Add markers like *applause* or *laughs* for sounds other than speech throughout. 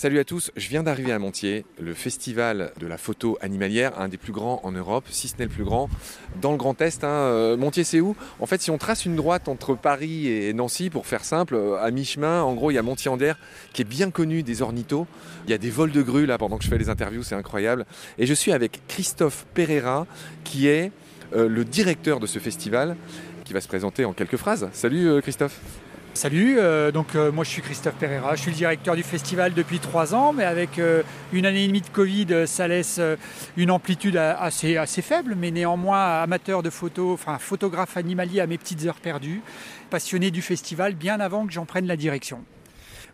Salut à tous, je viens d'arriver à Montier, le festival de la photo animalière, un des plus grands en Europe, si ce n'est le plus grand, dans le Grand Est. Hein. Euh, Montier, c'est où? En fait, si on trace une droite entre Paris et Nancy, pour faire simple, euh, à mi-chemin, en gros, il y a Montier-en-Der, qui est bien connu des ornithos. Il y a des vols de grues là pendant que je fais les interviews, c'est incroyable. Et je suis avec Christophe Pereira, qui est euh, le directeur de ce festival, qui va se présenter en quelques phrases. Salut Christophe Salut, euh, donc euh, moi je suis Christophe Pereira, je suis le directeur du festival depuis trois ans, mais avec euh, une année et demie de Covid, ça laisse une amplitude assez, assez faible, mais néanmoins amateur de photos, enfin photographe animalier à mes petites heures perdues, passionné du festival bien avant que j'en prenne la direction.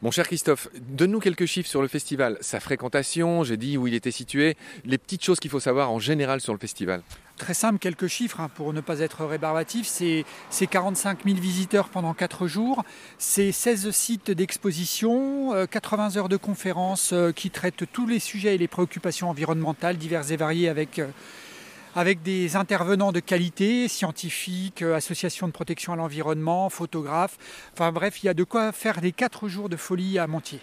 Mon cher Christophe, donne-nous quelques chiffres sur le festival, sa fréquentation, j'ai dit où il était situé, les petites choses qu'il faut savoir en général sur le festival. Très simple, quelques chiffres hein, pour ne pas être rébarbatif. C'est 45 000 visiteurs pendant 4 jours, c'est 16 sites d'exposition, 80 euh, heures de conférences euh, qui traitent tous les sujets et les préoccupations environnementales diverses et variées avec euh, avec des intervenants de qualité, scientifiques, associations de protection à l'environnement, photographes. Enfin bref, il y a de quoi faire des 4 jours de folie à Montier.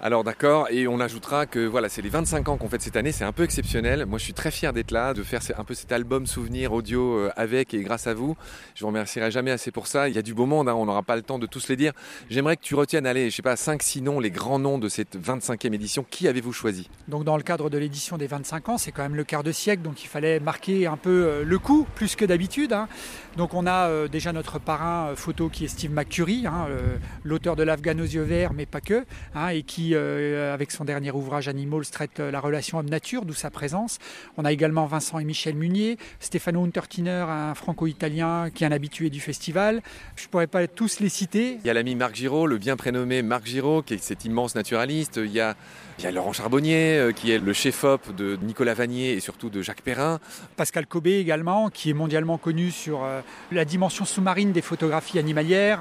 Alors d'accord, et on ajoutera que voilà, c'est les 25 ans qu'on fait cette année, c'est un peu exceptionnel. Moi je suis très fier d'être là, de faire un peu cet album souvenir audio euh, avec et grâce à vous. Je vous remercierai jamais assez pour ça. Il y a du beau monde, hein, on n'aura pas le temps de tous les dire. J'aimerais que tu retiennes, allez, je sais pas, 5-6 noms, les grands noms de cette 25e édition. Qui avez-vous choisi? Donc dans le cadre de l'édition des 25 ans, c'est quand même le quart de siècle, donc il fallait marquer un peu euh, le coup, plus que d'habitude. Hein. Donc on a euh, déjà notre parrain photo qui est Steve McCurry, hein, l'auteur de l'Afghan aux yeux verts, mais pas que, et qui euh, avec son dernier ouvrage Animals, traite euh, la relation homme-nature, d'où sa présence. On a également Vincent et Michel Munier, Stefano Untertiner, un franco-italien qui est un habitué du festival. Je ne pourrais pas tous les citer. Il y a l'ami Marc Giraud, le bien prénommé Marc Giraud, qui est cet immense naturaliste. Il y a, Laurent Charbonnier, euh, qui est le chef-op de Nicolas Vanier et surtout de Jacques Perrin. Pascal Cobé également, qui est mondialement connu sur la dimension sous-marine des photographies animalières.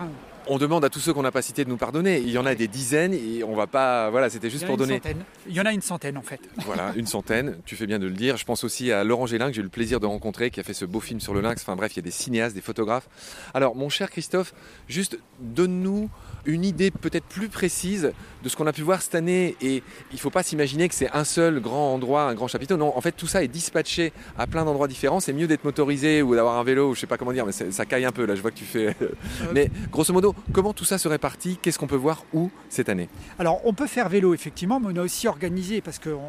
On demande à tous ceux qu'on n'a pas cités de nous pardonner. Il y en a des dizaines et on va pas. Voilà, c'était juste pour donner. Centaine. Il y en a une centaine en fait. Voilà, une centaine. Tu fais bien de le dire. Je pense aussi à Laurent Gélin que j'ai eu le plaisir de rencontrer, qui a fait ce beau film sur le lynx. Enfin bref, il y a des cinéastes, des photographes. Alors, mon cher Christophe, juste donne-nous une idée peut-être plus précise de ce qu'on a pu voir cette année. Et il ne faut pas s'imaginer que c'est un seul grand endroit, un grand chapiteau. Non, en fait, tout ça est dispatché à plein d'endroits différents. C'est mieux d'être motorisé ou d'avoir un vélo, je sais pas comment dire, mais ça caille un peu là. Je vois que tu fais. Euh, *laughs* mais grosso modo, comment tout ça se répartit? Qu'est-ce qu'on peut voir où cette année? Alors, on peut faire vélo effectivement, mais on a aussi organisé parce qu'on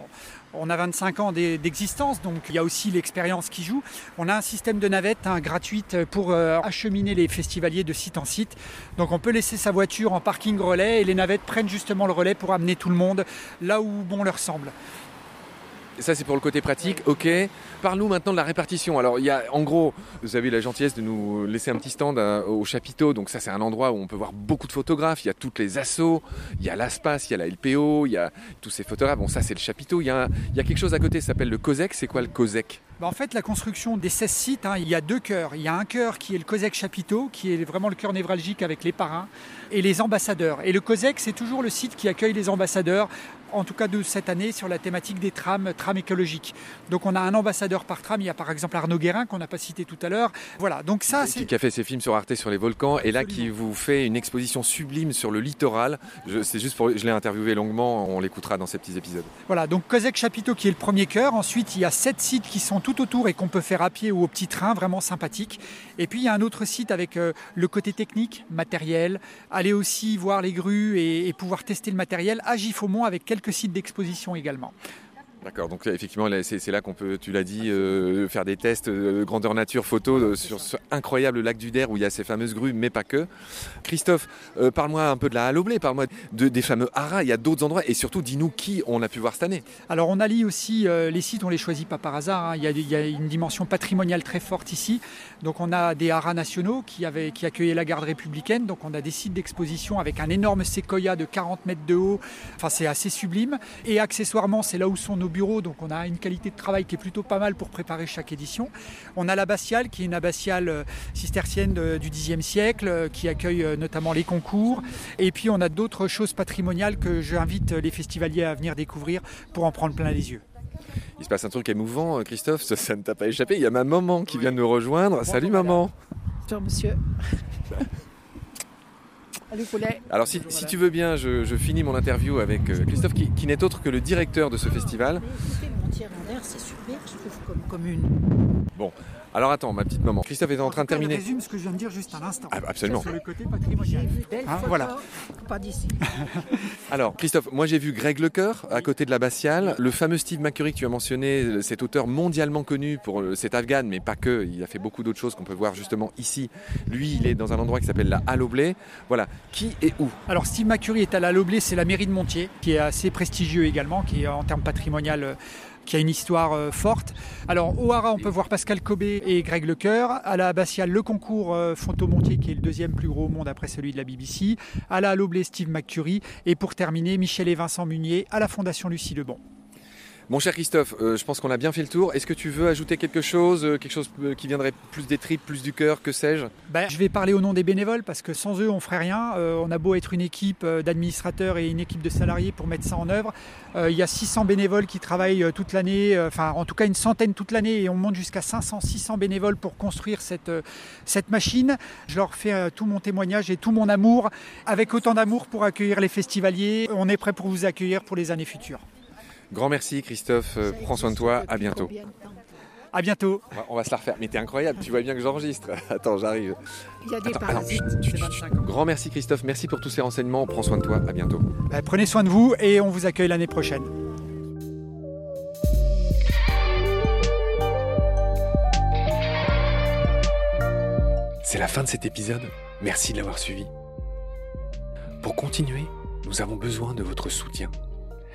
on a 25 ans d'existence, donc il y a aussi l'expérience qui joue. On a un système de navette hein, gratuite pour euh, acheminer les festivaliers de site en site. Donc on peut laisser sa voiture en parking relais et les navettes prennent justement le relais pour amener tout le monde là où bon leur semble. Ça, c'est pour le côté pratique. Ok. Parle-nous maintenant de la répartition. Alors, il y a, en gros, vous avez la gentillesse de nous laisser un petit stand euh, au chapiteau. Donc, ça, c'est un endroit où on peut voir beaucoup de photographes. Il y a toutes les assos. Il y a l'ASPAS, il y a la LPO, il y a tous ces photographes. Bon, ça, c'est le chapiteau. Il y, a, il y a quelque chose à côté, ça s'appelle le COSEC. C'est quoi le COSEC? En fait, la construction des 16 sites, hein, il y a deux cœurs. Il y a un cœur qui est le COSEC Chapiteau, qui est vraiment le cœur névralgique avec les parrains, et les ambassadeurs. Et le COSEC, c'est toujours le site qui accueille les ambassadeurs, en tout cas de cette année, sur la thématique des trams, trams écologiques. Donc on a un ambassadeur par tram. Il y a par exemple Arnaud Guérin, qu'on n'a pas cité tout à l'heure. Voilà, donc ça, c'est... Qui a fait ses films sur Arte sur les volcans, et là qui vous fait une exposition sublime sur le littoral. Je, c'est juste pour... Je l'ai interviewé longuement, on l'écoutera dans ces petits épisodes. Voilà, donc COSEC Chapiteau qui est le premier cœur. Ensuite, il y a sept sites qui sont tout autour et qu'on peut faire à pied ou au petit train, vraiment sympathique. Et puis il y a un autre site avec euh, le côté technique, matériel, aller aussi voir les grues et, pouvoir tester le matériel à Giffaumont avec quelques sites d'exposition également. D'accord, donc effectivement, c'est là qu'on peut, tu l'as dit, euh, faire des tests de grandeur nature photo euh, sur ce incroyable lac du Der où il y a ces fameuses grues, mais pas que. Christophe, euh, parle-moi un peu de la Haloblé, parle-moi de, des fameux haras, il y a d'autres endroits, et surtout dis-nous qui on a pu voir cette année. Alors on allie aussi les sites, on les choisit pas par hasard, hein. il, y a, une dimension patrimoniale très forte ici. Donc on a des haras nationaux qui, avaient, qui accueillaient la garde républicaine, donc on a des sites d'exposition avec un énorme séquoia de 40 mètres de haut, enfin c'est assez sublime. Et accessoirement, c'est là où sont nos bureau, donc on a une qualité de travail qui est plutôt pas mal pour préparer chaque édition. On a l'abbatiale, qui est une abbatiale euh, cistercienne du Xe siècle, euh, qui accueille euh, notamment les concours. Et puis on a d'autres choses patrimoniales que j'invite les festivaliers à venir découvrir pour en prendre plein les yeux. Il se passe un truc émouvant, Christophe, ça, ne t'a pas échappé. Il y a ma maman qui vient de nous rejoindre. Salut maman. Bonjour monsieur. *laughs* Alors si, tu veux bien, je, finis mon interview avec euh, Christophe, qui n'est autre que le directeur de ce festival. C'est super, je trouve, comme commune. Bon, alors attends, ma petite maman. Christophe est en train de terminer. Je résume ce que je viens de dire juste à l'instant. Ah, absolument. Sur le côté patrimonial. Hein, voilà. Pas d'ici. *laughs* Alors, Christophe, moi j'ai vu Greg Lecoeur à côté de l'abbatiale. Le fameux Steve McCurry que tu as mentionné, cet auteur mondialement connu pour cet afghan, mais pas que. Il a fait beaucoup d'autres choses qu'on peut voir justement ici. Lui, il est dans un endroit qui s'appelle la Halle Voilà. Qui et où? Alors, Steve McCurry est à la Halle c'est la mairie de Montier, qui est assez prestigieux également, qui est en termes patrimonial qui a une histoire euh, forte. Alors au Hara, on peut voir Pascal Cobé et Greg Lecoeur. À la Abbatiale, le concours euh, Fontomontier, qui est le deuxième plus gros au monde après celui de la BBC. À la Loblé, Steve McCurry. Et pour terminer, Michel et Vincent Munier à la Fondation Lucie Lebon. Mon cher Christophe, euh, je pense qu'on a bien fait le tour. Est-ce que tu veux ajouter quelque chose, euh, quelque chose euh, qui viendrait plus des tripes, plus du cœur, que sais-je? Ben, Je vais parler au nom des bénévoles parce que sans eux, on ferait rien. on a beau être une équipe d'administrateurs et une équipe de salariés pour mettre ça en œuvre. il y a 600 bénévoles qui travaillent toute l'année, enfin en tout cas une centaine toute l'année et on monte jusqu'à 500, 600 bénévoles pour construire cette machine. Je leur fais tout mon témoignage et tout mon amour avec autant d'amour pour accueillir les festivaliers. On est prêt pour vous accueillir pour les années futures. Grand merci Christophe, euh, prends soin de toi, à bientôt. À bientôt. On va se la refaire. Mais t'es incroyable, tu vois bien que j'enregistre. *laughs* Attends, j'arrive. Il y a des parasites. Grand merci Christophe, merci pour tous ces renseignements. Prends soin de toi, à bientôt. Bah, prenez soin de vous et on vous accueille l'année prochaine. C'est la fin de cet épisode. Merci de l'avoir suivi. Pour continuer, nous avons besoin de votre soutien